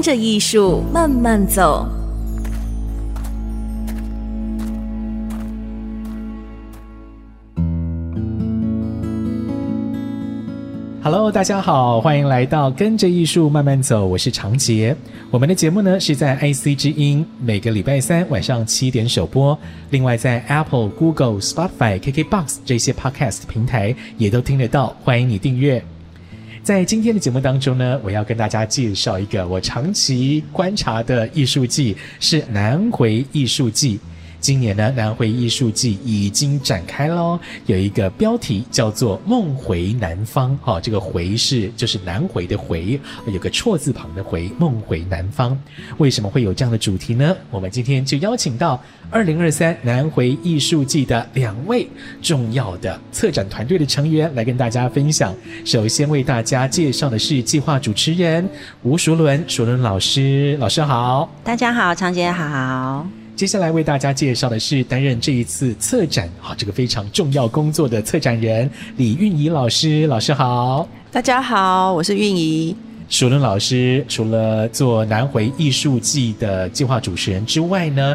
跟着艺术慢慢走。Hello，大家好，欢迎来到跟着艺术慢慢走，我是长杰。我们的节目呢是在 IC 之音每个礼拜三晚上七点首播，另外在 Apple、Google、Spotify、KKBox 这些 Podcast 平台也都听得到，欢迎你订阅。在今天的节目当中呢，我要跟大家介绍一个我长期观察的艺术季，是南回艺术季。今年呢，南回艺术季已经展开喽，有一个标题叫做“梦回南方”。哈，这个“回”是就是南回的“回”，有个错字旁的“回”，梦回南方。为什么会有这样的主题呢？我们今天就邀请到二零二三南回艺术季的两位重要的策展团队的成员来跟大家分享。首先为大家介绍的是计划主持人吴淑伦，淑伦老师，老师好。大家好，常洁好。接下来为大家介绍的是担任这一次策展啊这个非常重要工作的策展人李韵仪老师，老师好。大家好，我是韵仪。淑伦老师除了做南回艺术季的计划主持人之外呢，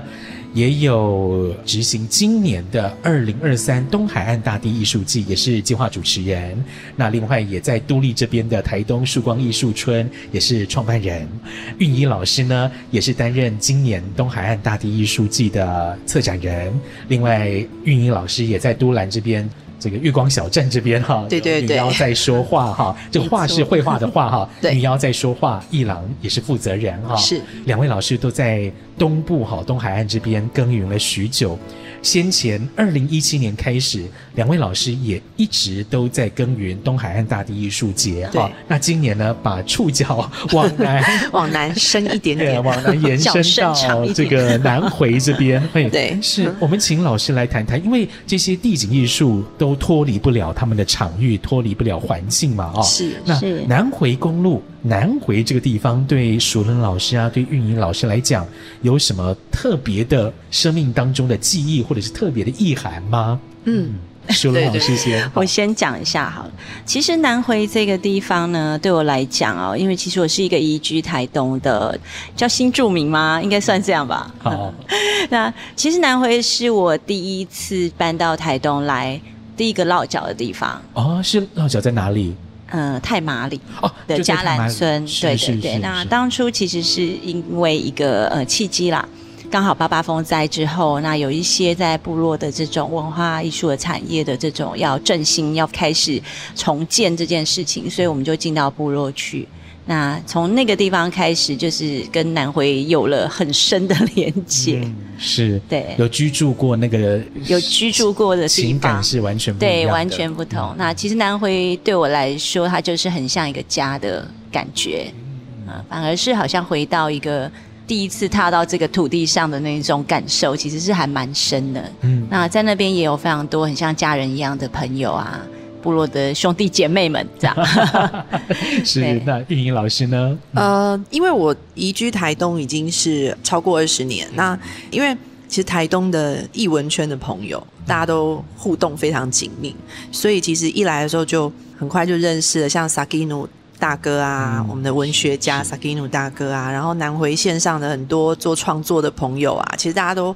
也有执行今年的二零二三东海岸大地艺术季，也是计划主持人。那另外也在都立这边的台东曙光艺术村，也是创办人。韵怡老师呢，也是担任今年东海岸大地艺术季的策展人。另外，韵怡老师也在都兰这边。这个月光小镇这边哈，对对对，女妖在说话哈，这个画是绘画的画哈，对，女妖在说话，一郎也是负责人哈，是。两位老师都在东部哈东海岸这边耕耘了许久。先前二零一七年开始，两位老师也一直都在耕耘东海岸大地艺术节哈。那今年呢，把触角往南 往南伸一点点，往南延伸到这个南回这边。对，是我们请老师来谈谈，因为这些地景艺术都脱离不了他们的场域，脱离不了环境嘛。哦，是。那南回公路。南回这个地方对淑伦老师啊，对运营老师来讲，有什么特别的生命当中的记忆，或者是特别的意涵吗？嗯，淑伦老师先，我先讲一下好了。其实南回这个地方呢，对我来讲哦，因为其实我是一个移居台东的，叫新住民吗？应该算这样吧。好，那其实南回是我第一次搬到台东来第一个落脚的地方。哦，是落脚在哪里？呃，太麻里的嘉兰村，对对对。那当初其实是因为一个呃契机啦，刚好八八风灾之后，那有一些在部落的这种文化艺术的产业的这种要振兴，要开始重建这件事情，所以我们就进到部落去。那从那个地方开始，就是跟南回有了很深的连接。嗯、是，对，有居住过那个，有居住过的情感是完全不一样的，对，完全不同。嗯、那其实南回对我来说，它就是很像一个家的感觉，啊、嗯，反而是好像回到一个第一次踏到这个土地上的那种感受，其实是还蛮深的。嗯，那在那边也有非常多很像家人一样的朋友啊。部落的兄弟姐妹们，这样 是。那运营老师呢？呃，因为我移居台东已经是超过二十年。那因为其实台东的艺文圈的朋友，大家都互动非常紧密，所以其实一来的时候就很快就认识了，像 Sakino 大哥啊，嗯、我们的文学家萨基努大哥啊，然后南回线上的很多做创作的朋友啊，其实大家都。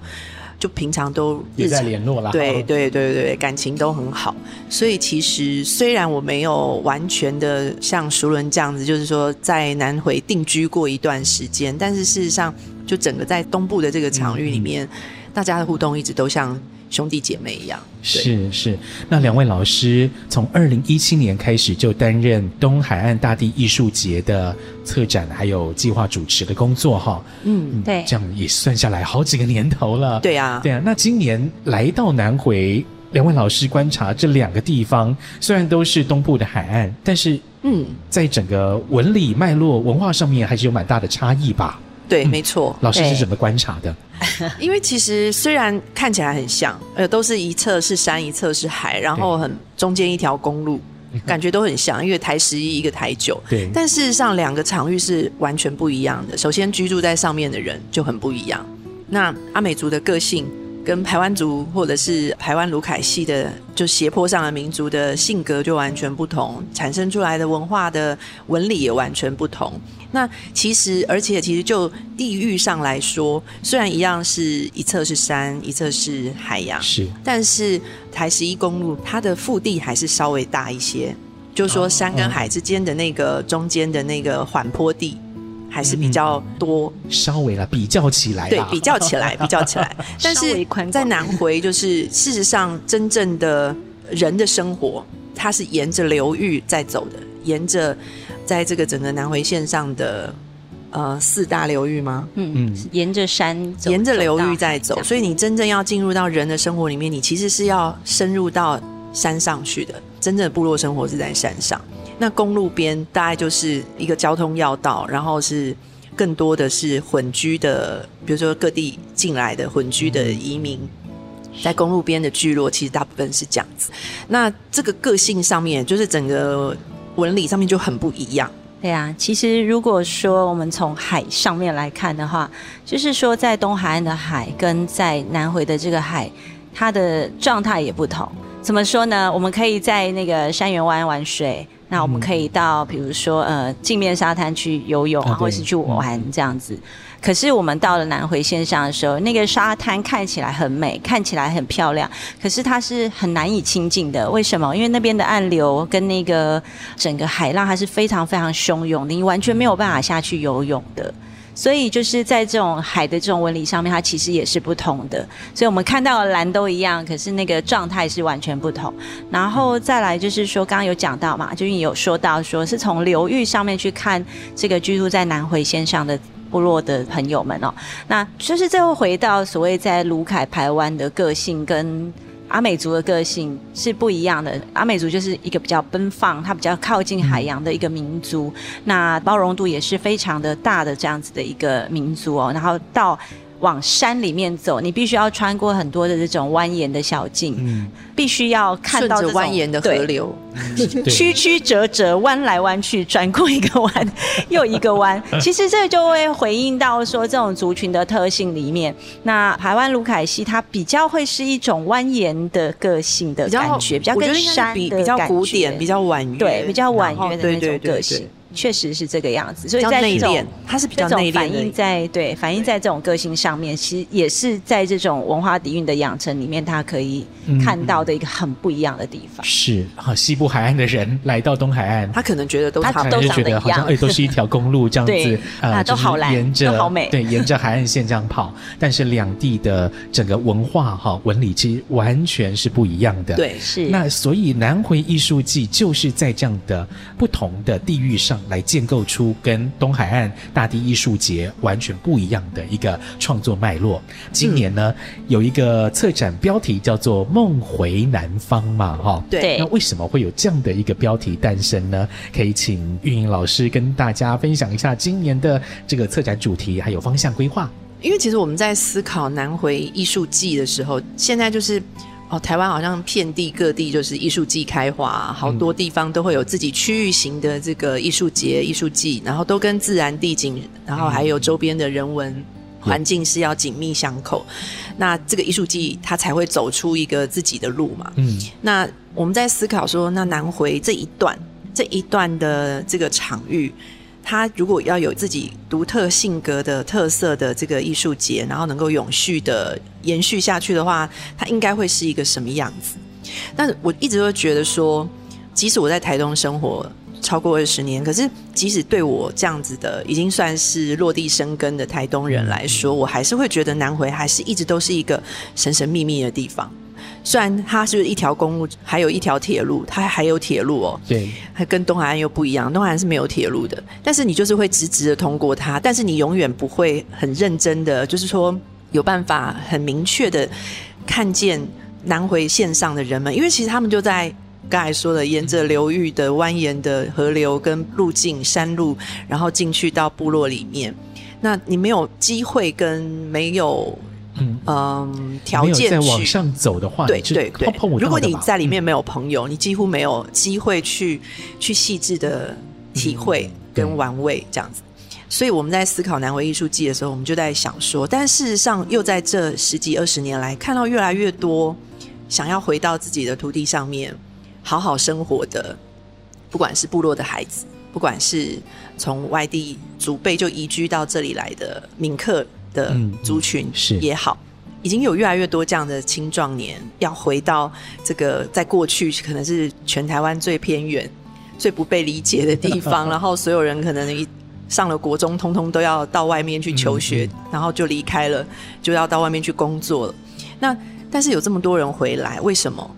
就平常都也在联络啦，对对对对，感情都很好。所以其实虽然我没有完全的像熟人这样子，就是说在南回定居过一段时间，但是事实上，就整个在东部的这个场域里面，嗯、大家的互动一直都像。兄弟姐妹一样，是是。那两位老师从二零一七年开始就担任东海岸大地艺术节的策展还有计划主持的工作哈。嗯，对，这样也算下来好几个年头了。对啊，对啊。那今年来到南回，两位老师观察这两个地方，虽然都是东部的海岸，但是嗯，在整个纹理脉络文化上面还是有蛮大的差异吧？对，没错。老师是怎么观察的？因为其实虽然看起来很像，呃，都是一侧是山，一侧是海，然后很中间一条公路，感觉都很像，因为台十一一个台九，对。但事实上，两个场域是完全不一样的。首先，居住在上面的人就很不一样。那阿美族的个性。跟台湾族或者是台湾卢凯系的，就斜坡上的民族的性格就完全不同，产生出来的文化的纹理也完全不同。那其实，而且其实就地域上来说，虽然一样是一侧是山，一侧是海洋，是，但是台十一公路它的腹地还是稍微大一些，就是说山跟海之间的那个中间的那个缓坡地。还是比较多，嗯、稍微啦，比较起来，对，比较起来，比较起来。但是在南回，就是事实上，真正的人的生活，它是沿着流域在走的，沿着在这个整个南回线上的呃四大流域吗？嗯嗯，沿着山走，沿着流域在走，所以你真正要进入到人的生活里面，你其实是要深入到山上去的。真正的部落生活是在山上。那公路边大概就是一个交通要道，然后是更多的是混居的，比如说各地进来的混居的移民，在公路边的聚落，其实大部分是这样子。那这个个性上面，就是整个纹理上面就很不一样。对啊，其实如果说我们从海上面来看的话，就是说在东海岸的海跟在南回的这个海，它的状态也不同。怎么说呢？我们可以在那个山园湾玩水。那我们可以到，比如说，呃，镜面沙滩去游泳啊，或是去玩这样子。可是我们到了南回线上的时候，那个沙滩看起来很美，看起来很漂亮，可是它是很难以亲近的。为什么？因为那边的暗流跟那个整个海浪，它是非常非常汹涌的，你完全没有办法下去游泳的。所以就是在这种海的这种纹理上面，它其实也是不同的。所以我们看到的蓝都一样，可是那个状态是完全不同。然后再来就是说，刚刚有讲到嘛，就是你有说到说是从流域上面去看这个居住在南回线上的部落的朋友们哦，那就是最后回到所谓在鲁凯排湾的个性跟。阿美族的个性是不一样的。阿美族就是一个比较奔放，它比较靠近海洋的一个民族，那包容度也是非常的大的这样子的一个民族哦。然后到。往山里面走，你必须要穿过很多的这种蜿蜒的小径，嗯，必须要看到这种蜿蜒的河流，曲曲折折，弯来弯去，转过一个弯 又一个弯。其实这就会回应到说，这种族群的特性里面，那台湾卢凯西它比较会是一种蜿蜒的个性的感觉，比较跟山的比较古典，比较婉约，对，比较婉约的那种个性。确实是这个样子，所以在这种它是比较内敛，反映在对反映在这种个性上面，其实也是在这种文化底蕴的养成里面，它可以看到的一个很不一样的地方。嗯、是啊，西部海岸的人来到东海岸，他可能觉得都他都觉得好像哎，都是一条公路这样子啊，都好蓝，沿着都好美，对，沿着海岸线这样跑。但是两地的整个文化哈纹理其实完全是不一样的。对，是那所以南回艺术季就是在这样的不同的地域上来建构出。跟东海岸大地艺术节完全不一样的一个创作脉络。今年呢，嗯、有一个策展标题叫做“梦回南方”嘛，哈。对。那为什么会有这样的一个标题诞生呢？可以请运营老师跟大家分享一下今年的这个策展主题还有方向规划。因为其实我们在思考南回艺术季的时候，现在就是。哦，台湾好像遍地各地就是艺术季开花，好多地方都会有自己区域型的这个艺术节、艺术季，然后都跟自然地景，然后还有周边的人文环境是要紧密相扣。那这个艺术季它才会走出一个自己的路嘛。嗯，那我们在思考说，那南回这一段这一段的这个场域。他如果要有自己独特性格的特色的这个艺术节，然后能够永续的延续下去的话，它应该会是一个什么样子？但我一直都觉得说，即使我在台东生活超过二十年，可是即使对我这样子的已经算是落地生根的台东人来说，我还是会觉得南回还是一直都是一个神神秘秘的地方。虽然它是一条公路，还有一条铁路，它还有铁路哦。对，还跟东海岸又不一样，东海岸是没有铁路的。但是你就是会直直的通过它，但是你永远不会很认真的，就是说有办法很明确的看见南回线上的人们，因为其实他们就在刚才说的，沿着流域的蜿蜒的河流跟路径、山路，然后进去到部落里面。那你没有机会跟没有嗯嗯条件再往上走的话，对对对。如果你在里面没有朋友，嗯、你几乎没有机会去去细致的体会跟玩味这样子。嗯、所以我们在思考南回艺术季的时候，我们就在想说，但事实上又在这十几二十年来，看到越来越多想要回到自己的土地上面。好好生活的，不管是部落的孩子，不管是从外地祖辈就移居到这里来的闽客的族群也好，已经有越来越多这样的青壮年要回到这个在过去可能是全台湾最偏远、最不被理解的地方，然后所有人可能一上了国中，通通都要到外面去求学，嗯嗯、然后就离开了，就要到外面去工作了。那但是有这么多人回来，为什么？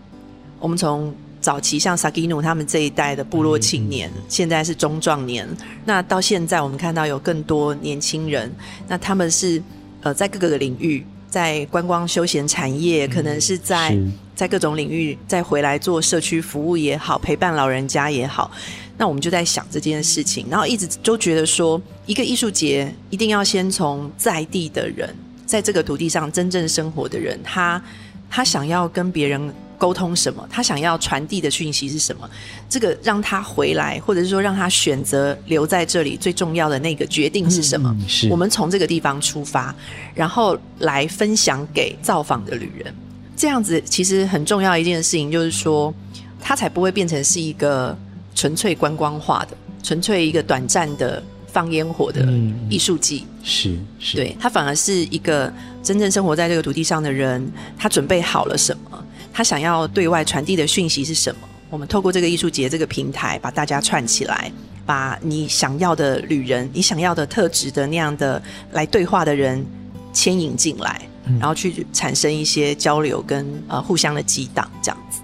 我们从早期像萨基努他们这一代的部落青年，嗯、现在是中壮年。那到现在，我们看到有更多年轻人，那他们是呃在各个领域，在观光休闲产业，可能是在是在各种领域再回来做社区服务也好，陪伴老人家也好。那我们就在想这件事情，然后一直都觉得说，一个艺术节一定要先从在地的人，在这个土地上真正生活的人，他他想要跟别人。沟通什么？他想要传递的讯息是什么？这个让他回来，或者是说让他选择留在这里，最重要的那个决定是什么？嗯、是我们从这个地方出发，然后来分享给造访的旅人。这样子其实很重要一件事情，就是说他才不会变成是一个纯粹观光化的、纯粹一个短暂的放烟火的艺术季。嗯、是是，对，他反而是一个真正生活在这个土地上的人，他准备好了什么？他想要对外传递的讯息是什么？我们透过这个艺术节这个平台，把大家串起来，把你想要的旅人、你想要的特质的那样的来对话的人牵引进来，然后去产生一些交流跟呃互相的激荡，这样子。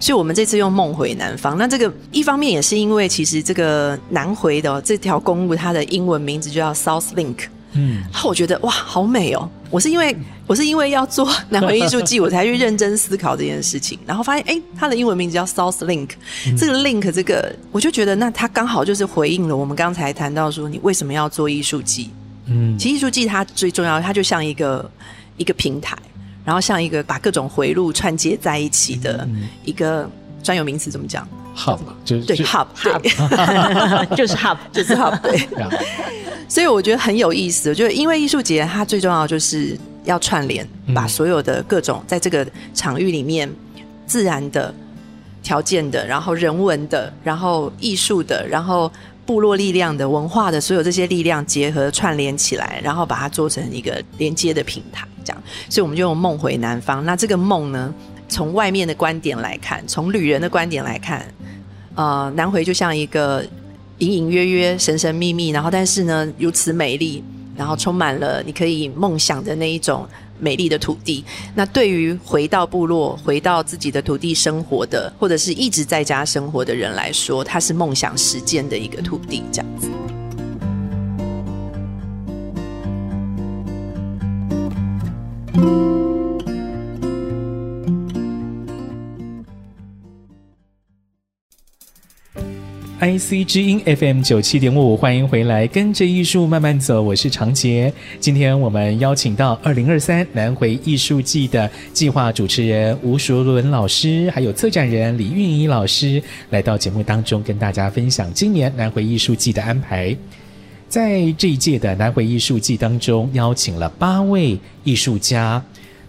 所以，我们这次用梦回南方。那这个一方面也是因为，其实这个南回的这条公路，它的英文名字就叫 South Link。嗯，然后我觉得哇，好美哦！我是因为我是因为要做南回艺术季，我才去认真思考这件事情，然后发现哎，它的英文名字叫 South Link，嗯、这个 Link 这个，我就觉得那它刚好就是回应了我们刚才谈到说，你为什么要做艺术季？嗯，其实艺术季它最重要，它就像一个一个平台，然后像一个把各种回路串接在一起的一个专有名词，怎么讲？Hub，就是对 Hub，对，就是 Hub，就是 Hub，对。所以我觉得很有意思，就是因为艺术节它最重要就是要串联，把所有的各种在这个场域里面自然的条件的，然后人文的，然后艺术的，然后部落力量的文化的，所有这些力量结合串联起来，然后把它做成一个连接的平台，这样。所以我们就用梦回南方。那这个梦呢，从外面的观点来看，从旅人的观点来看，呃，南回就像一个。隐隐约约、神神秘秘，然后但是呢，如此美丽，然后充满了你可以梦想的那一种美丽的土地。那对于回到部落、回到自己的土地生活的，或者是一直在家生活的人来说，它是梦想实践的一个土地，这样子。IC 之音 FM 九七点五，欢迎回来，跟着艺术慢慢走，我是长杰。今天我们邀请到二零二三南回艺术季的计划主持人吴淑伦老师，还有策展人李韵仪老师，来到节目当中跟大家分享今年南回艺术季的安排。在这一届的南回艺术季当中，邀请了八位艺术家，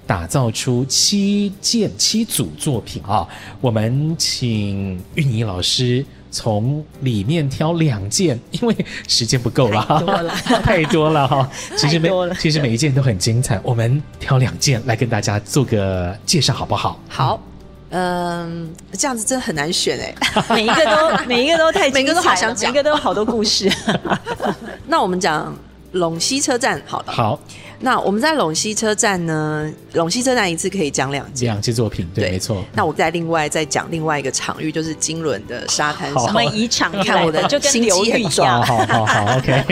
打造出七件七组作品啊。我们请韵怡老师。从里面挑两件，因为时间不够了，太多了，太多了哈。其实每其实每一件都很精彩，我们挑两件来跟大家做个介绍，好不好？好，嗯，这样子真的很难选哎，每一个都每一个都太精彩，每个都好想讲，每一个都有好多故事。那我们讲陇西车站好了，好。那我们在陇西车站呢，陇西车站一次可以讲两件，两件作品，对，对没错。那我再另外再讲另外一个场域，就是金轮的沙滩上。我们以场看我的就跟流语一样。好好好，OK。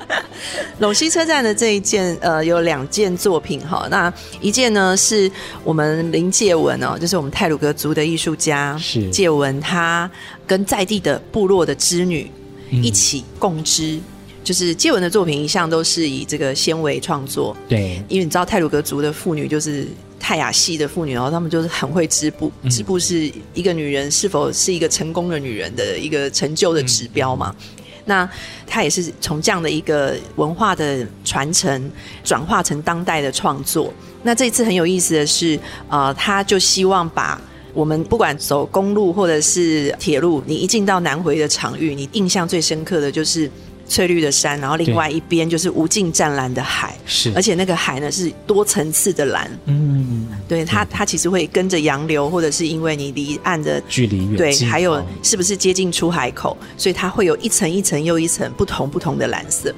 陇西车站的这一件，呃，有两件作品哈。那一件呢，是我们林介文哦，就是我们泰鲁格族的艺术家，是介文，他跟在地的部落的织女一起共织。嗯就是介文的作品一向都是以这个纤维创作，对，因为你知道泰鲁格族的妇女就是泰雅系的妇女，然后她们就是很会织布，织布是一个女人是否是一个成功的女人的一个成就的指标嘛。嗯、那她也是从这样的一个文化的传承转化成当代的创作。那这一次很有意思的是，呃，她就希望把我们不管走公路或者是铁路，你一进到南回的场域，你印象最深刻的就是。翠绿的山，然后另外一边就是无尽湛蓝的海，是，而且那个海呢是多层次的蓝，嗯，对，它它其实会跟着洋流，或者是因为你离岸的距离远，对，还有是不是接近出海口，所以它会有一层一层又一层不同不同的蓝色。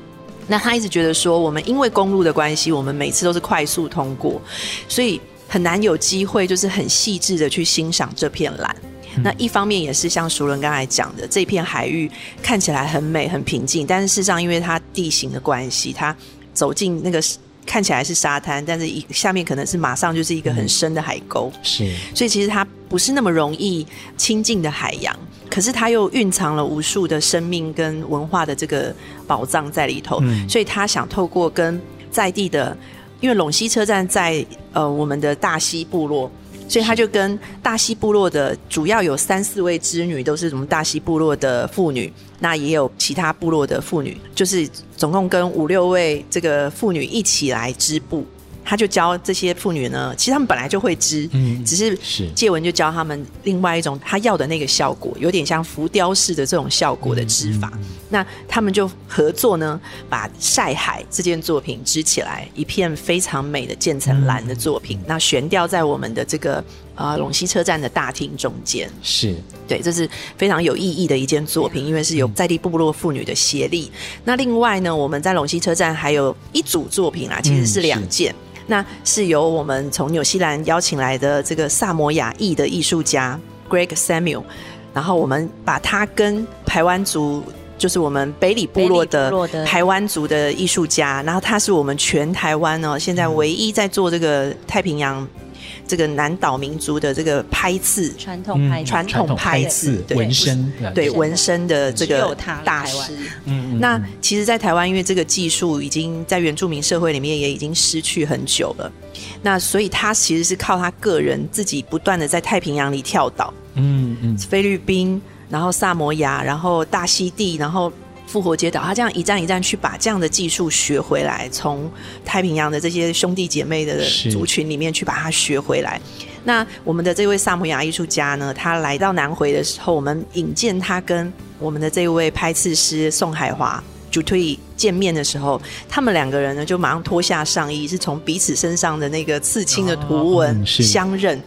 那他一直觉得说，我们因为公路的关系，我们每次都是快速通过，所以很难有机会就是很细致的去欣赏这片蓝。那一方面也是像熟人刚才讲的，这片海域看起来很美、很平静，但是事实上因为它地形的关系，它走进那个看起来是沙滩，但是一下面可能是马上就是一个很深的海沟，是，所以其实它不是那么容易亲近的海洋，可是它又蕴藏了无数的生命跟文化的这个宝藏在里头，嗯，所以他想透过跟在地的，因为陇西车站在呃我们的大溪部落。所以他就跟大西部落的主要有三四位织女，都是什么大西部落的妇女，那也有其他部落的妇女，就是总共跟五六位这个妇女一起来织布。他就教这些妇女呢，其实他们本来就会织，嗯，只是借文就教他们另外一种他要的那个效果，有点像浮雕式的这种效果的织法。嗯嗯嗯、那他们就合作呢，把晒海这件作品织起来，一片非常美的渐层蓝的作品，嗯、那悬吊在我们的这个呃陇西车站的大厅中间。是对，这是非常有意义的一件作品，因为是有在地部落妇女的协力。嗯、那另外呢，我们在陇西车站还有一组作品啊，其实是两件。嗯那是由我们从纽西兰邀请来的这个萨摩亚裔的艺术家 Greg Samuel，然后我们把他跟台湾族，就是我们北里部落的台湾族的艺术家，然后他是我们全台湾哦，现在唯一在做这个太平洋。这个南岛民族的这个拍刺，传统拍传统拍刺纹身，对纹身的这个大师。嗯，那其实，在台湾，因为这个技术已经在原住民社会里面也已经失去很久了。那所以他其实是靠他个人自己不断的在太平洋里跳岛。嗯嗯，菲律宾，然后萨摩亚，然后大溪地，然后。复活街岛，他这样一站一站去把这样的技术学回来，从太平洋的这些兄弟姐妹的族群里面去把它学回来。那我们的这位萨摩亚艺术家呢，他来到南回的时候，我们引荐他跟我们的这位拍刺师宋海华主推见面的时候，他们两个人呢就马上脱下上衣，是从彼此身上的那个刺青的图文相认。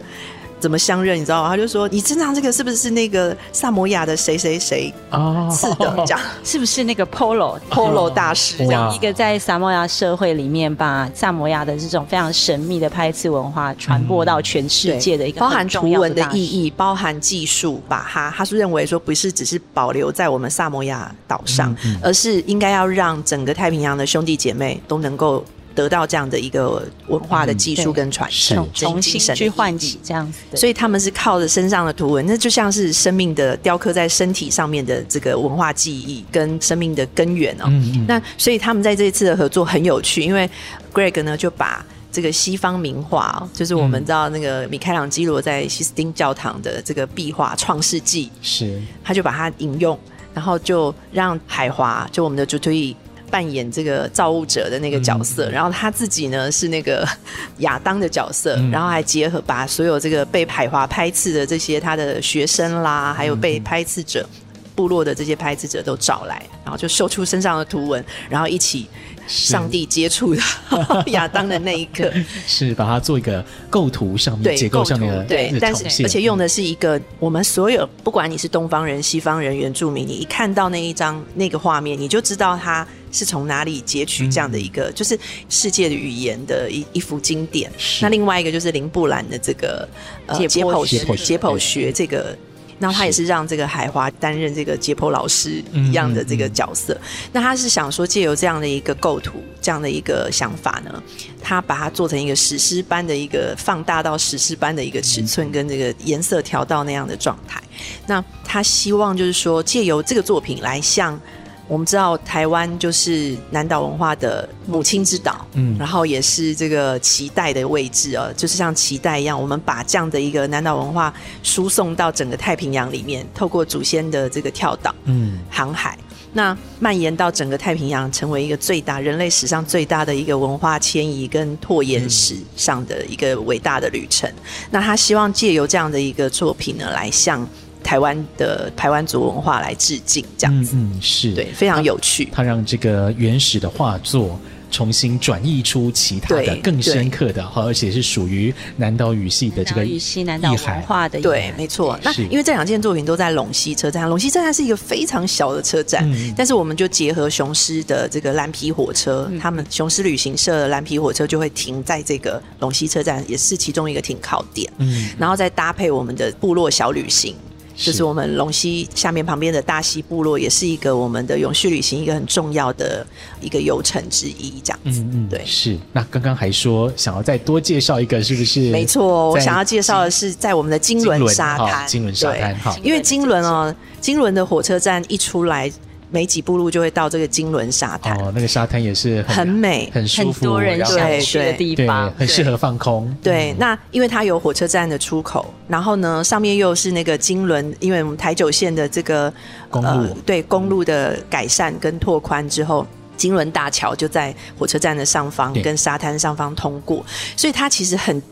怎么相认？你知道吗？他就说：“你身上这个是不是那个萨摩亚的谁谁谁啊？是的，这样 是不是那个 Polo Polo 大师？这样一个在萨摩亚社会里面，把萨摩亚的这种非常神秘的拍刺文化传播到全世界的一个包含图文的意义，包含技术，把它他是认为说不是只是保留在我们萨摩亚岛上，而是应该要让整个太平洋的兄弟姐妹都能够。”得到这样的一个文化的技术跟传承，嗯、重新去唤起这样子，所以他们是靠着身上的图文，那就像是生命的雕刻在身体上面的这个文化记忆跟生命的根源哦。那所以他们在这一次的合作很有趣，因为 Greg 呢就把这个西方名画，就是我们知道那个米开朗基罗在西斯丁教堂的这个壁画《创世纪》，是。他就把它引用，然后就让海华就我们的主推。扮演这个造物者的那个角色，嗯、然后他自己呢是那个 亚当的角色，嗯、然后还结合把所有这个被海华拍刺的这些他的学生啦，还有被拍刺者、嗯、部落的这些拍刺者都找来，然后就秀出身上的图文，然后一起上帝接触的 亚当的那一刻，是把它做一个构图上面结构上面的对，但是而且用的是一个我们所有不管你是东方人、西方人、原住民，你一看到那一张那个画面，你就知道他。是从哪里截取这样的一个，嗯、就是世界的语言的一一幅经典。那另外一个就是林布兰的这个呃解剖学，解剖学这个。然后他也是让这个海华担任这个解剖老师一样的这个角色。嗯嗯嗯、那他是想说，借由这样的一个构图，这样的一个想法呢，他把它做成一个史诗般的一个放大到史诗般的一个尺寸，跟这个颜色调到那样的状态。那他希望就是说，借由这个作品来向。我们知道台湾就是南岛文化的母亲之岛，嗯，然后也是这个脐带的位置哦，就是像脐带一样，我们把这样的一个南岛文化输送到整个太平洋里面，透过祖先的这个跳岛，嗯，航海，那蔓延到整个太平洋，成为一个最大人类史上最大的一个文化迁移跟拓延史上的一个伟大的旅程。那他希望借由这样的一个作品呢，来向。台湾的台湾族文化来致敬，这样子，嗯，嗯，是对，非常有趣。他让这个原始的画作重新转译出其他的更深刻的，而且是属于南岛语系的这个语系南岛文化的，对，没错。那因为这两件作品都在陇西车站，陇西车站是一个非常小的车站，嗯、但是我们就结合雄狮的这个蓝皮火车，嗯、他们雄狮旅行社的蓝皮火车就会停在这个陇西车站，也是其中一个停靠点。嗯，然后再搭配我们的部落小旅行。就是我们龙溪下面旁边的大溪部落，也是一个我们的永续旅行一个很重要的一个游程之一，这样子。嗯嗯，对，是。那刚刚还说想要再多介绍一个，是不是？没错，我想要介绍的是在我们的金轮沙滩。金轮沙滩，哈，因为金轮哦，金轮的火车站一出来。没几步路就会到这个金轮沙滩。哦，那个沙滩也是很，很美，很舒服，很多人想去的地方，很适合放空。对，嗯、那因为它有火车站的出口，然后呢，上面又是那个金轮，因为我们台九线的这个公路，呃、对公路的改善跟拓宽之后，金轮大桥就在火车站的上方，跟沙滩上方通过，所以它其实很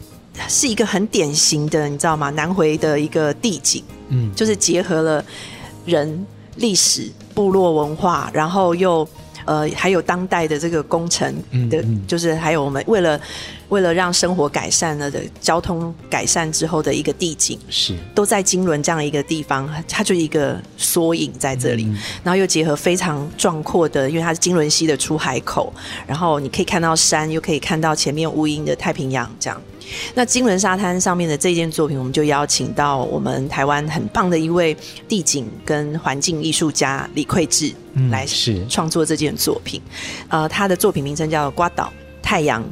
是一个很典型的，你知道吗？南回的一个地景，嗯，就是结合了人。历史、部落文化，然后又呃，还有当代的这个工程的，嗯。嗯、就是还有我们为了为了让生活改善了的交通改善之后的一个地景，是。都在金仑这样一个地方，它就一个缩影在这里，嗯、然后又结合非常壮阔的，因为它是金仑溪的出海口，然后你可以看到山，又可以看到前面无垠的太平洋，这样。那金轮沙滩上面的这件作品，我们就邀请到我们台湾很棒的一位地景跟环境艺术家李奎志来创作这件作品。嗯、呃，他的作品名称叫《瓜岛太阳》，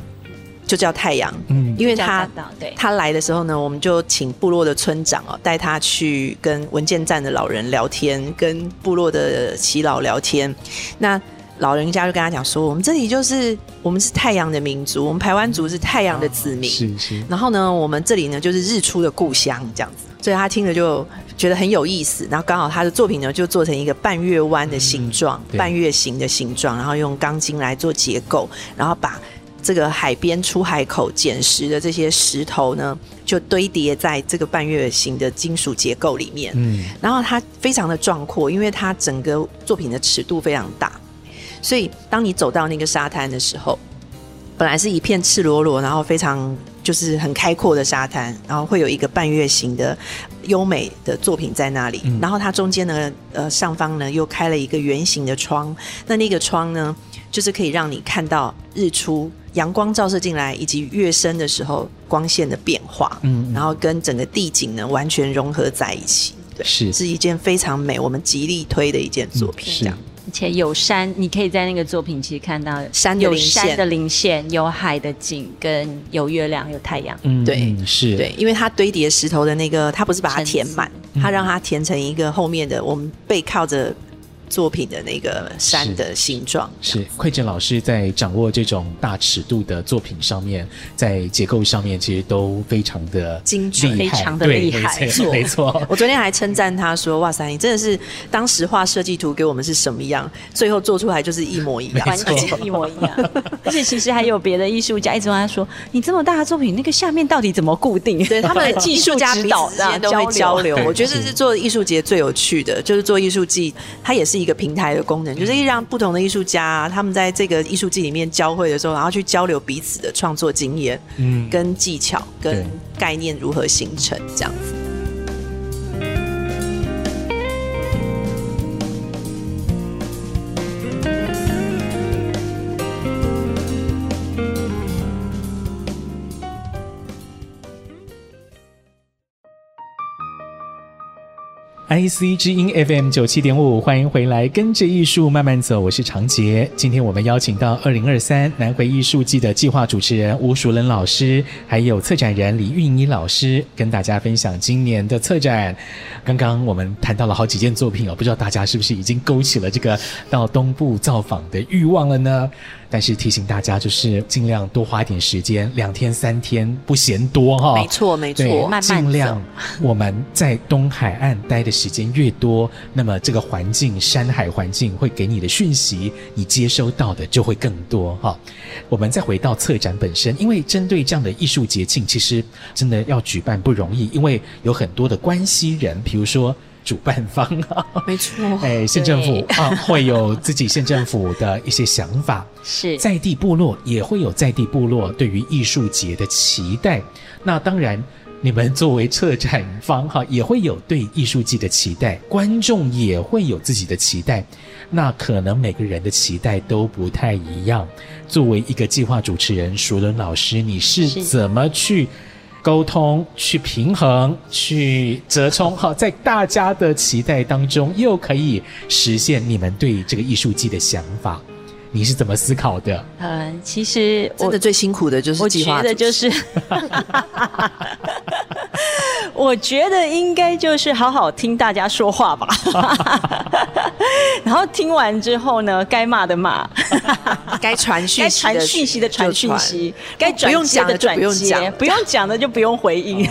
就叫太阳。嗯，因为他他来的时候呢，我们就请部落的村长哦，带他去跟文件站的老人聊天，跟部落的耆老聊天。那老人家就跟他讲说：“我们这里就是我们是太阳的民族，我们台湾族是太阳的子民。是是。然后呢，我们这里呢就是日出的故乡，这样子。所以他听了就觉得很有意思。然后刚好他的作品呢就做成一个半月弯的形状，嗯、半月形的形状，然后用钢筋来做结构，然后把这个海边出海口捡拾的这些石头呢，就堆叠在这个半月形的金属结构里面。嗯。然后它非常的壮阔，因为它整个作品的尺度非常大。”所以，当你走到那个沙滩的时候，本来是一片赤裸裸，然后非常就是很开阔的沙滩，然后会有一个半月形的优美的作品在那里。嗯、然后它中间呢，呃，上方呢又开了一个圆形的窗。那那个窗呢，就是可以让你看到日出阳光照射进来，以及月升的时候光线的变化。嗯，嗯，然后跟整个地景呢完全融合在一起。对，是是一件非常美，我们极力推的一件作品。这样。而且有山，你可以在那个作品其实看到山有山的零线，有海的景，跟有月亮、有太阳。嗯，对，是，对，因为它堆叠石头的那个，它不是把它填满，它让它填成一个后面的，我们背靠着。作品的那个山的形状是，慧珍老师在掌握这种大尺度的作品上面，在结构上面其实都非常的精准，非常的厉害。没错，没错。我昨天还称赞他说：“哇塞，你真的是当时画设计图给我们是什么样，最后做出来就是一模一样，完全一模一样。”而且其实还有别的艺术家一直问他说：“你这么大的作品，那个下面到底怎么固定？”对，他们的技术 家彼此之间都会交流。我觉得这是做艺术节最有趣的，就是做艺术季，它也是一个平台的功能，就是让不同的艺术家啊，他们在这个艺术季里面交汇的时候，然后去交流彼此的创作经验，嗯，跟技巧、跟概念如何形成这样子。IC 之音 FM 九七点五，欢迎回来，跟着艺术慢慢走。我是常杰。今天我们邀请到二零二三南回艺术季的计划主持人吴淑伦老师，还有策展人李韵妮老师，跟大家分享今年的策展。刚刚我们谈到了好几件作品哦，不知道大家是不是已经勾起了这个到东部造访的欲望了呢？但是提醒大家，就是尽量多花一点时间，两天三天不嫌多哈。没错，没错，慢慢尽量我们在东海岸待的时间越多，那么这个环境山海环境会给你的讯息，你接收到的就会更多哈。我们再回到策展本身，因为针对这样的艺术节庆，其实真的要举办不容易，因为有很多的关系人，比如说。主办方啊，没错，哎，县政府啊，会有自己县政府的一些想法，是在地部落也会有在地部落对于艺术节的期待。那当然，你们作为策展方哈，也会有对艺术季的期待，观众也会有自己的期待。那可能每个人的期待都不太一样。作为一个计划主持人，熟伦老师，你是怎么去？沟通，去平衡，去折冲，哈，在大家的期待当中，又可以实现你们对这个艺术季的想法。你是怎么思考的？嗯，其实我真的最辛苦的就是计划，我觉得就是，我觉得应该就是好好听大家说话吧。然后听完之后呢，该骂的骂，该传讯息的传讯息的传讯息，该转接的转接，不用讲的就不用回应。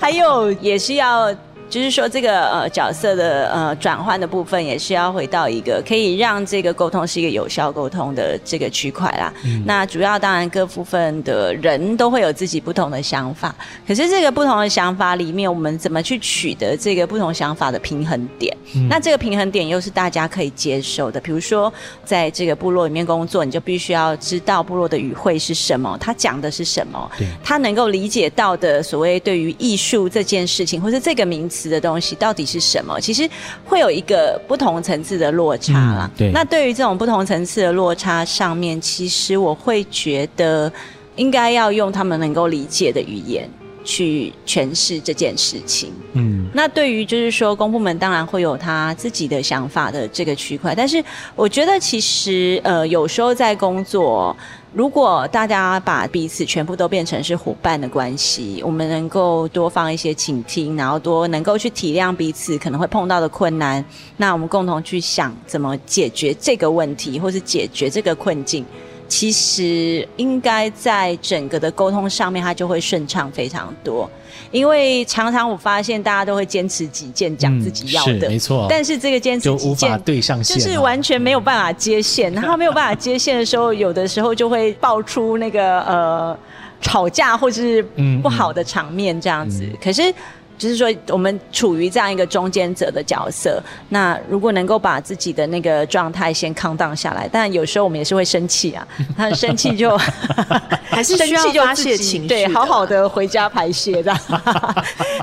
还有也是要。就是说，这个呃角色的呃转换的部分，也是要回到一个可以让这个沟通是一个有效沟通的这个区块啦。嗯、那主要当然各部分的人都会有自己不同的想法，可是这个不同的想法里面，我们怎么去取得这个不同想法的平衡点？嗯、那这个平衡点又是大家可以接受的。比如说，在这个部落里面工作，你就必须要知道部落的语汇是什么，他讲的是什么，对他能够理解到的所谓对于艺术这件事情，或是这个名词。的东西到底是什么？其实会有一个不同层次的落差啦。嗯、对，那对于这种不同层次的落差上面，其实我会觉得应该要用他们能够理解的语言去诠释这件事情。嗯，那对于就是说公部门当然会有他自己的想法的这个区块，但是我觉得其实呃有时候在工作。如果大家把彼此全部都变成是伙伴的关系，我们能够多放一些倾听，然后多能够去体谅彼此可能会碰到的困难，那我们共同去想怎么解决这个问题，或是解决这个困境。其实应该在整个的沟通上面，它就会顺畅非常多。因为常常我发现大家都会坚持己见，讲自己要的，没错。但是这个坚持己见对上线，就是完全没有办法接线。然后没有办法接线的时候，有的时候就会爆出那个呃吵架或者是不好的场面这样子。可是。就是说，我们处于这样一个中间者的角色。那如果能够把自己的那个状态先 calm down 下来，但有时候我们也是会生气啊。他生气就 还是需要 发泄情绪，对，好好的回家排泄这样。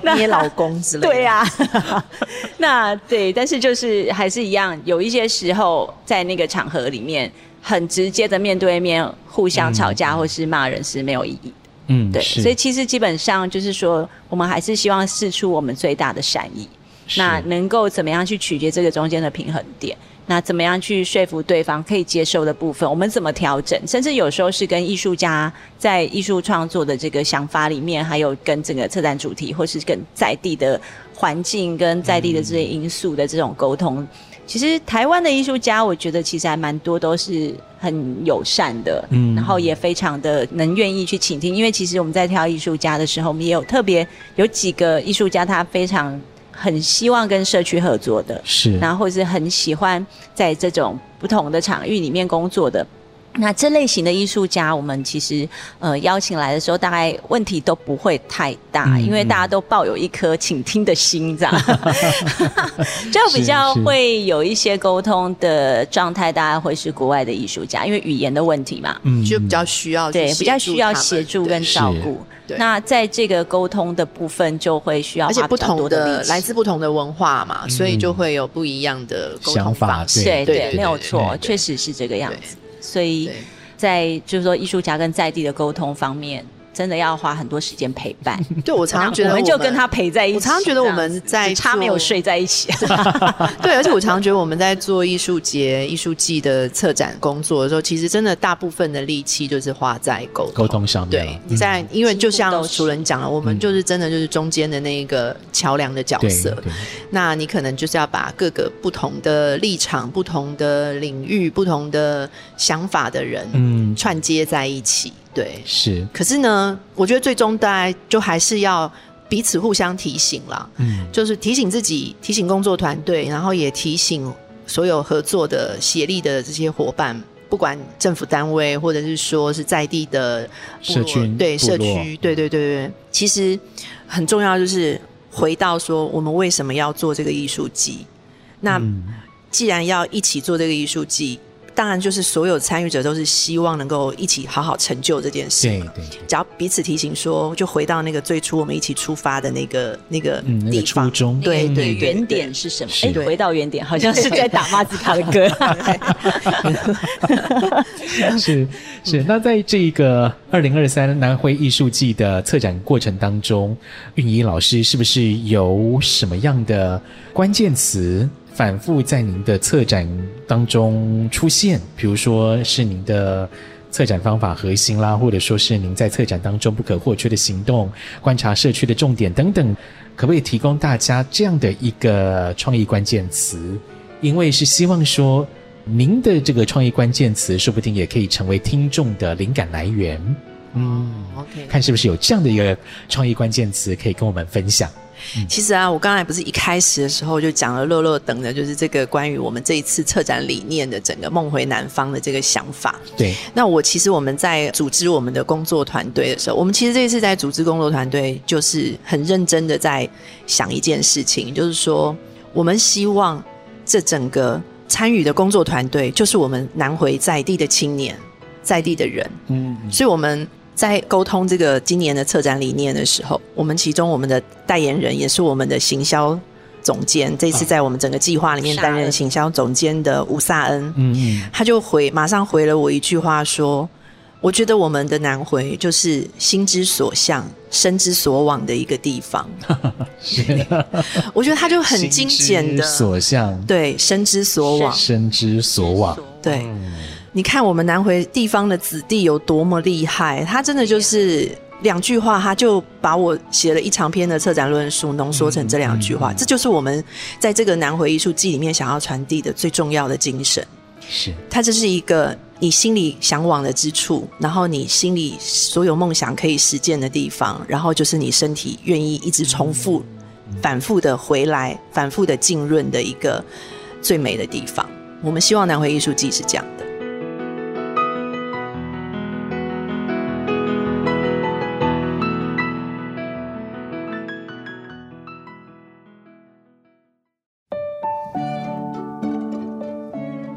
那捏老公之类的。对呀、啊。那对，但是就是还是一样，有一些时候在那个场合里面，很直接的面对面互相吵架或是骂人是没有意义。嗯，对，所以其实基本上就是说，我们还是希望试出我们最大的善意。那能够怎么样去取决这个中间的平衡点？那怎么样去说服对方可以接受的部分？我们怎么调整？甚至有时候是跟艺术家在艺术创作的这个想法里面，还有跟整个策展主题，或是跟在地的环境跟在地的这些因素的这种沟通。嗯其实台湾的艺术家，我觉得其实还蛮多都是很友善的，嗯，然后也非常的能愿意去倾听。因为其实我们在挑艺术家的时候，我们也有特别有几个艺术家，他非常很希望跟社区合作的，是，然后或是很喜欢在这种不同的场域里面工作的。那这类型的艺术家，我们其实呃邀请来的时候，大概问题都不会太大，嗯、因为大家都抱有一颗倾听的心，这样 就比较会有一些沟通的状态。大概会是国外的艺术家，因为语言的问题嘛，嗯，就比较需要对比较需要协助跟照顾。那在这个沟通的部分，就会需要而且不同的来自不同的文化嘛，嗯、所以就会有不一样的沟通方式。对对，没有错，确实是这个样子。所以，在就是说艺术家跟在地的沟通方面，真的要花很多时间陪伴。对，我常常觉得我们，就跟他陪在一起。我常常觉得我们在差没有睡在一起。对，而且我常常觉得我们在做艺术节、艺术季的策展工作的时候，其实真的大部分的力气就是花在沟沟通上面。对，在因为就像主人讲了，我们就是真的就是中间的那一个桥梁的角色。那你可能就是要把各个不同的立场、不同的领域、不同的想法的人，嗯，串接在一起。对，是。可是呢，我觉得最终大家就还是要彼此互相提醒了，嗯，就是提醒自己，提醒工作团队，然后也提醒所有合作的协力的这些伙伴，不管政府单位或者是说是在地的社区，对社区，对对对对，其实很重要，就是回到说我们为什么要做这个艺术季？那既然要一起做这个艺术季。当然，就是所有参与者都是希望能够一起好好成就这件事。对对，只要彼此提醒说，就回到那个最初我们一起出发的那个那个地方。初衷。对对，原点是什么？哎，回到原点，好像是在打 马子卡的歌。是是。那在这个二零二三南汇艺术季的策展过程当中，韵仪老师是不是有什么样的关键词？反复在您的策展当中出现，比如说是您的策展方法核心啦，或者说是您在策展当中不可或缺的行动、观察社区的重点等等，可不可以提供大家这样的一个创意关键词？因为是希望说，您的这个创意关键词说不定也可以成为听众的灵感来源。嗯，OK，看是不是有这样的一个创意关键词可以跟我们分享。其实啊，我刚才不是一开始的时候就讲了乐乐等的，就是这个关于我们这一次策展理念的整个梦回南方的这个想法。对，那我其实我们在组织我们的工作团队的时候，我们其实这一次在组织工作团队，就是很认真的在想一件事情，就是说我们希望这整个参与的工作团队，就是我们南回在地的青年，在地的人。嗯，所以我们。在沟通这个今年的策展理念的时候，我们其中我们的代言人也是我们的行销总监，这次在我们整个计划里面担任行销总监的吴萨恩，嗯嗯，他就回马上回了我一句话说：“我觉得我们的南回就是心之所向、身之所往的一个地方。”是，我觉得他就很精简的所向，对，身之所往，身之所往，对。你看我们南回地方的子弟有多么厉害，他真的就是两句话，他就把我写了一长篇的策展论述浓缩成这两句话，嗯嗯嗯、这就是我们在这个南回艺术季里面想要传递的最重要的精神。是，它这是一个你心里向往的之处，然后你心里所有梦想可以实践的地方，然后就是你身体愿意一直重复、反复的回来、反复的浸润的一个最美的地方。我们希望南回艺术季是这样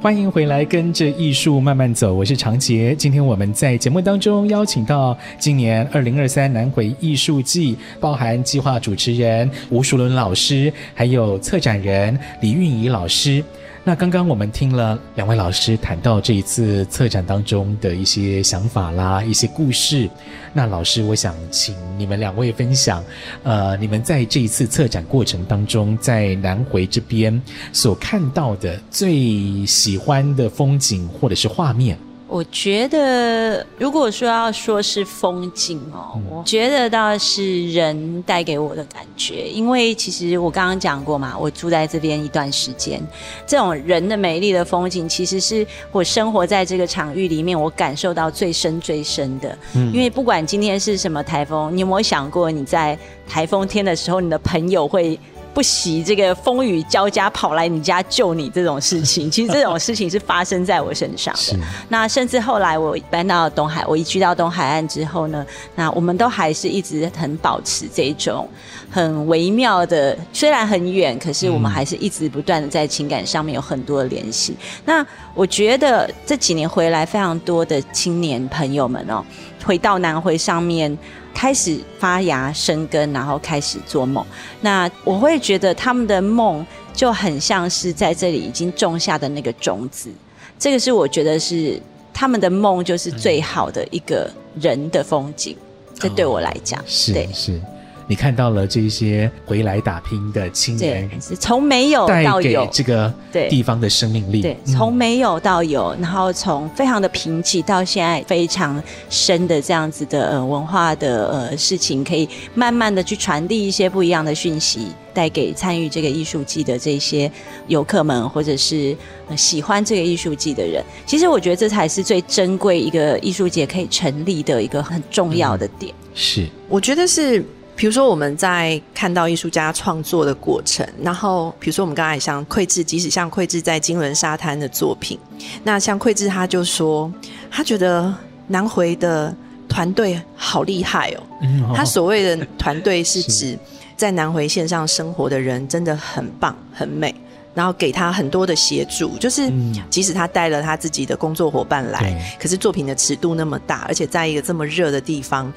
欢迎回来，跟着艺术慢慢走。我是常杰。今天我们在节目当中邀请到今年二零二三南回艺术季，包含计划主持人吴淑伦老师，还有策展人李韵仪老师。那刚刚我们听了两位老师谈到这一次策展当中的一些想法啦，一些故事。那老师，我想请你们两位分享，呃，你们在这一次策展过程当中，在南回这边所看到的最喜欢的风景或者是画面。我觉得，如果说要说是风景哦，我觉得倒是人带给我的感觉，因为其实我刚刚讲过嘛，我住在这边一段时间，这种人的美丽的风景，其实是我生活在这个场域里面，我感受到最深最深的。嗯，因为不管今天是什么台风，你有没有想过你在台风天的时候，你的朋友会不惜这个风雨交加跑来你家救你这种事情，其实这种事情是发生在我身上的。那甚至后来我搬到东海，我一去到东海岸之后呢，那我们都还是一直很保持这种很微妙的，虽然很远，可是我们还是一直不断的在情感上面有很多的联系。嗯、那我觉得这几年回来，非常多的青年朋友们哦，回到南回上面。开始发芽生根，然后开始做梦。那我会觉得他们的梦就很像是在这里已经种下的那个种子。这个是我觉得是他们的梦，就是最好的一个人的风景。这对我来讲，是对是。你看到了这些回来打拼的青年，是从没有到有这个地方的生命力，对，从没有到有，然后从非常的贫瘠到现在非常深的这样子的呃文化的呃事情，可以慢慢的去传递一些不一样的讯息，带给参与这个艺术季的这些游客们，或者是喜欢这个艺术季的人。其实我觉得这才是最珍贵一个艺术节可以成立的一个很重要的点。嗯、是，我觉得是。比如说，我们在看到艺术家创作的过程，然后比如说我们刚才像绘制，即使像绘制在金轮沙滩的作品，那像绘制他就说，他觉得南回的团队好厉害哦。嗯哦，他所谓的 团队是指在南回线上生活的人，真的很棒，很美。然后给他很多的协助，就是即使他带了他自己的工作伙伴来，嗯、可是作品的尺度那么大，而且在一个这么热的地方，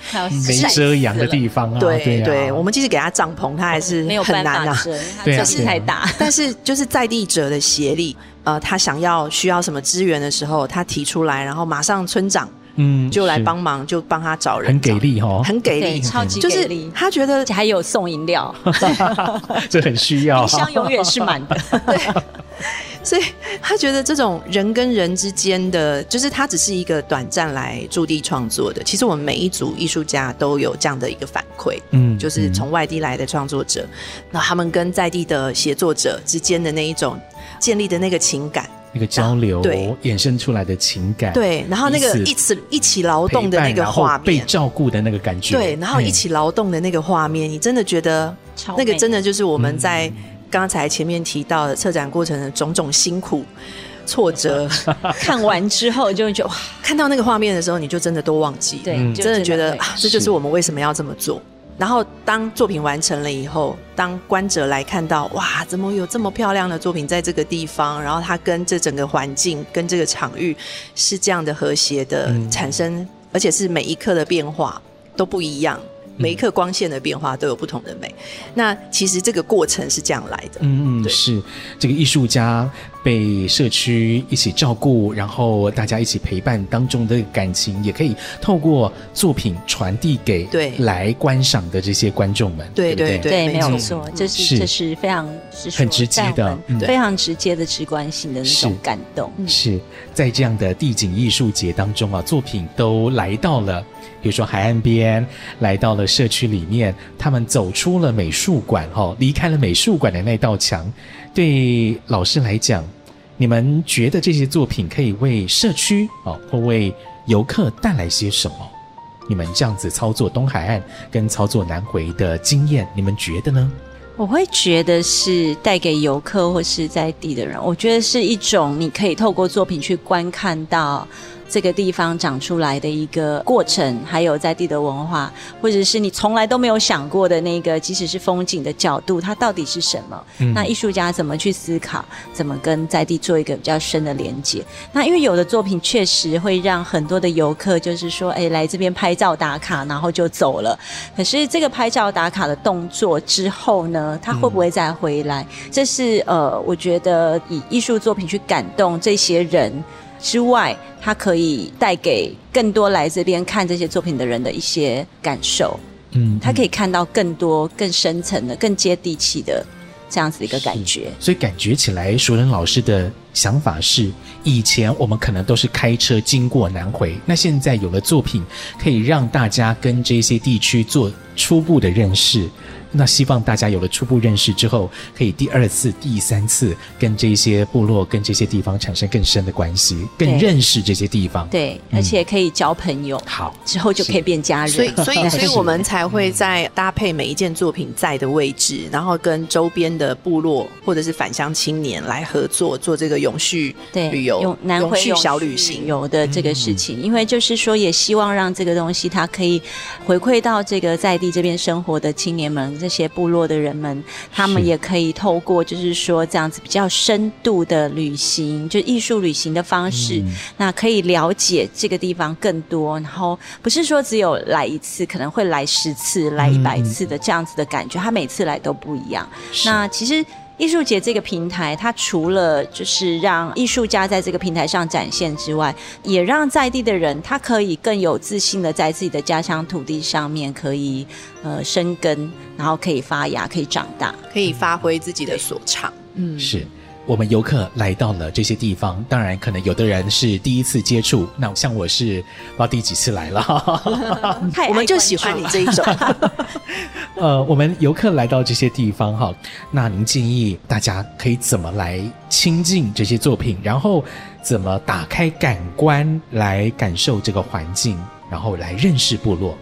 没遮阳的地方啊，对对，啊对，我们即使给他帐篷，他还是很难啊，没有办法遮，对，是太大。但是就是在地者的协力，呃，他想要需要什么资源的时候，他提出来，然后马上村长。嗯，就来帮忙，就帮他找人，很给力哦，很给力，超级给力。就是他觉得还有送饮料，这很需要，冰箱永远是满的。对，所以他觉得这种人跟人之间的，就是他只是一个短暂来驻地创作的。其实我们每一组艺术家都有这样的一个反馈，嗯，就是从外地来的创作者，那他们跟在地的协作者之间的那一种建立的那个情感。那个交流，对，衍生出来的情感，对，然后那个一起一起劳动的那个画面，被照顾的那个感觉，对，然后一起劳动的那个画面，你真的觉得那个真的就是我们在刚才前面提到的策展过程的种种辛苦、挫折，看完之后就就哇，看到那个画面的时候，你就真的都忘记，对，真的觉得啊，这就是我们为什么要这么做。然后，当作品完成了以后，当观者来看到，哇，怎么有这么漂亮的作品在这个地方？然后它跟这整个环境、跟这个场域是这样的和谐的产生，嗯、而且是每一刻的变化都不一样。每一刻光线的变化都有不同的美，那其实这个过程是这样来的。嗯嗯，是这个艺术家被社区一起照顾，然后大家一起陪伴当中的感情，也可以透过作品传递给对。来观赏的这些观众们。对对对，对，没有错，这是这是非常是很直接的，非常直接的直观性的那种感动。是。在这样的地景艺术节当中啊，作品都来到了。比如说海岸边，来到了社区里面，他们走出了美术馆，哈，离开了美术馆的那道墙。对老师来讲，你们觉得这些作品可以为社区哦，或为游客带来些什么？你们这样子操作东海岸跟操作南回的经验，你们觉得呢？我会觉得是带给游客或是在地的人，我觉得是一种你可以透过作品去观看到。这个地方长出来的一个过程，还有在地的文化，或者是你从来都没有想过的那个，即使是风景的角度，它到底是什么？嗯、那艺术家怎么去思考，怎么跟在地做一个比较深的连接？那因为有的作品确实会让很多的游客就是说，哎，来这边拍照打卡，然后就走了。可是这个拍照打卡的动作之后呢，他会不会再回来？嗯、这是呃，我觉得以艺术作品去感动这些人。之外，它可以带给更多来这边看这些作品的人的一些感受。嗯，他可以看到更多、更深层的、更接地气的这样子的一个感觉。所以感觉起来，熟人老师的想法是：以前我们可能都是开车经过南回，那现在有了作品，可以让大家跟这些地区做初步的认识。那希望大家有了初步认识之后，可以第二次、第三次跟这些部落、跟这些地方产生更深的关系，更认识这些地方。对，嗯、而且可以交朋友。好，之后就可以变家人。所以，所以，所以我们才会在搭配每一件作品在的位置，然后跟周边的部落或者是返乡青年来合作，做这个永续旅游、永南回永续小旅行游的这个事情。嗯、因为就是说，也希望让这个东西它可以回馈到这个在地这边生活的青年们。这些部落的人们，他们也可以透过就是说这样子比较深度的旅行，就艺术旅行的方式，嗯、那可以了解这个地方更多。然后不是说只有来一次，可能会来十次、来一百次的这样子的感觉。嗯、他每次来都不一样。那其实艺术节这个平台，它除了就是让艺术家在这个平台上展现之外，也让在地的人他可以更有自信的在自己的家乡土地上面可以呃生根，然后可以发芽，可以长大，可以发挥自己的所长。嗯，是。我们游客来到了这些地方，当然可能有的人是第一次接触，那像我是不知道第几次来了，我们就喜欢你这一种。呃，我们游客来到这些地方哈，那您建议大家可以怎么来亲近这些作品，然后怎么打开感官来感受这个环境，然后来认识部落？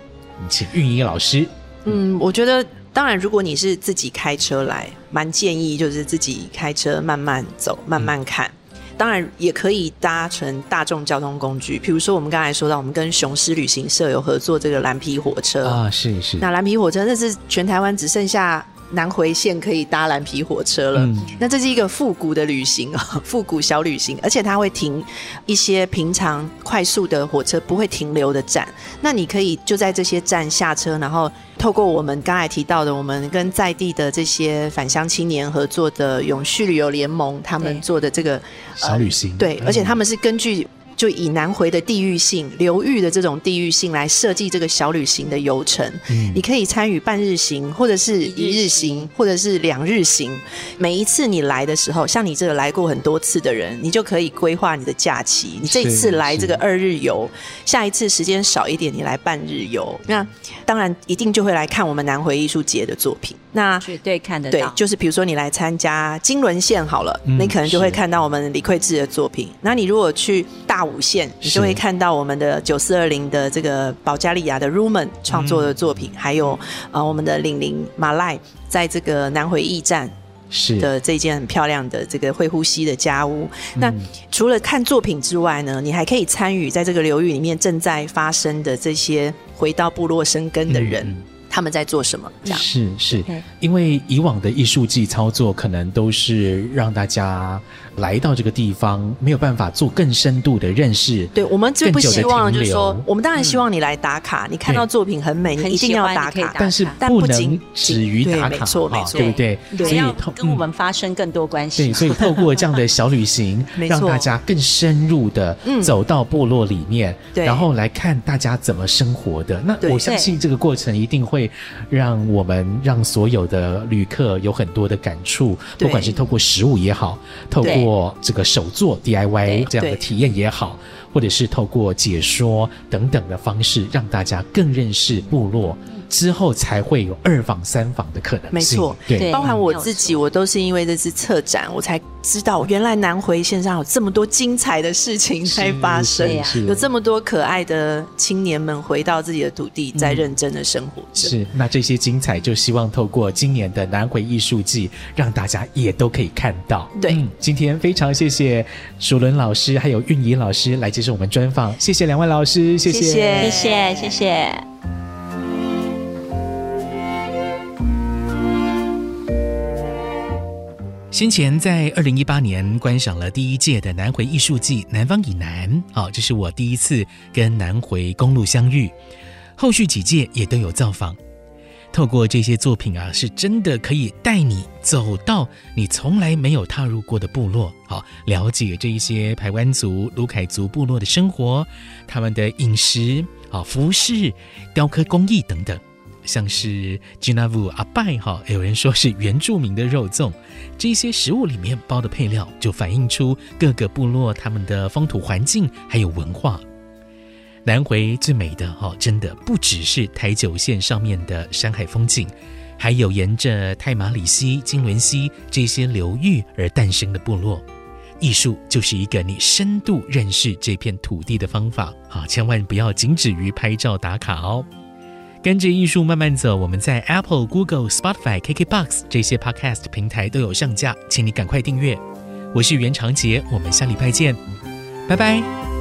请运营老师。嗯，我觉得。当然，如果你是自己开车来，蛮建议就是自己开车慢慢走，慢慢看。嗯、当然，也可以搭乘大众交通工具，比如说我们刚才说到，我们跟雄狮旅行社有合作这个蓝皮火车啊，是是。那蓝皮火车那是全台湾只剩下。南回线可以搭蓝皮火车了，嗯、那这是一个复古的旅行啊，复古小旅行，而且它会停一些平常快速的火车不会停留的站，那你可以就在这些站下车，然后透过我们刚才提到的，我们跟在地的这些返乡青年合作的永续旅游联盟，他们做的这个小旅行，呃、对，而且他们是根据。就以南回的地域性、流域的这种地域性来设计这个小旅行的游程。嗯，你可以参与半日行，或者是一日行，或者是两日行。每一次你来的时候，像你这个来过很多次的人，你就可以规划你的假期。你这次来这个二日游，下一次时间少一点，你来半日游。那当然一定就会来看我们南回艺术节的作品。那绝对看得到。对，就是比如说你来参加金轮线好了，嗯，你可能就会看到我们李奎志的作品。那你如果去大武线，你就会看到我们的九四二零的这个保加利亚的 Ruman 创作的作品，嗯、还有呃我们的领玲马赖在这个南回驿站是的这件很漂亮的这个会呼吸的家屋。嗯、那除了看作品之外呢，你还可以参与在这个流域里面正在发生的这些回到部落生根的人。嗯他们在做什么？这样是是，因为以往的艺术季操作可能都是让大家来到这个地方没有办法做更深度的认识。对，我们最不希望就是说，我们当然希望你来打卡，你看到作品很美，你一定要打卡，但是不能止于打卡，没错没错，对不对？所以跟我们发生更多关系。对，所以透过这样的小旅行，让大家更深入的走到部落里面，然后来看大家怎么生活的。那我相信这个过程一定会。让我们让所有的旅客有很多的感触，不管是透过食物也好，透过这个手作 DIY 这样的体验也好，或者是透过解说等等的方式，让大家更认识部落。之后才会有二访三访的可能性。没错，对，包含我自己，我都是因为这次策展，我才知道原来南回线上有这么多精彩的事情在发生，有这么多可爱的青年们回到自己的土地，在认真的生活着。是，那这些精彩就希望透过今年的南回艺术季，让大家也都可以看到。对，嗯，今天非常谢谢淑伦老师还有韵仪老师来接受我们专访，谢谢两位老师，谢谢，谢谢，谢谢。先前在二零一八年观赏了第一届的南回艺术季南方以南，好，这是我第一次跟南回公路相遇。后续几届也都有造访，透过这些作品啊，是真的可以带你走到你从来没有踏入过的部落，好，了解这一些排湾族、鲁凯族部落的生活，他们的饮食、啊服饰、雕刻工艺等等。像是吉纳乌阿拜哈，有人说是原住民的肉粽，这些食物里面包的配料就反映出各个部落他们的风土环境还有文化。南回最美的哈，真的不只是台九线上面的山海风景，还有沿着太麻里溪、金仑溪这些流域而诞生的部落。艺术就是一个你深度认识这片土地的方法啊，千万不要仅止于拍照打卡哦。跟着艺术慢慢走，我们在 Apple、Google、Spotify、KKBox 这些 Podcast 平台都有上架，请你赶快订阅。我是袁长杰，我们下礼拜见，拜拜。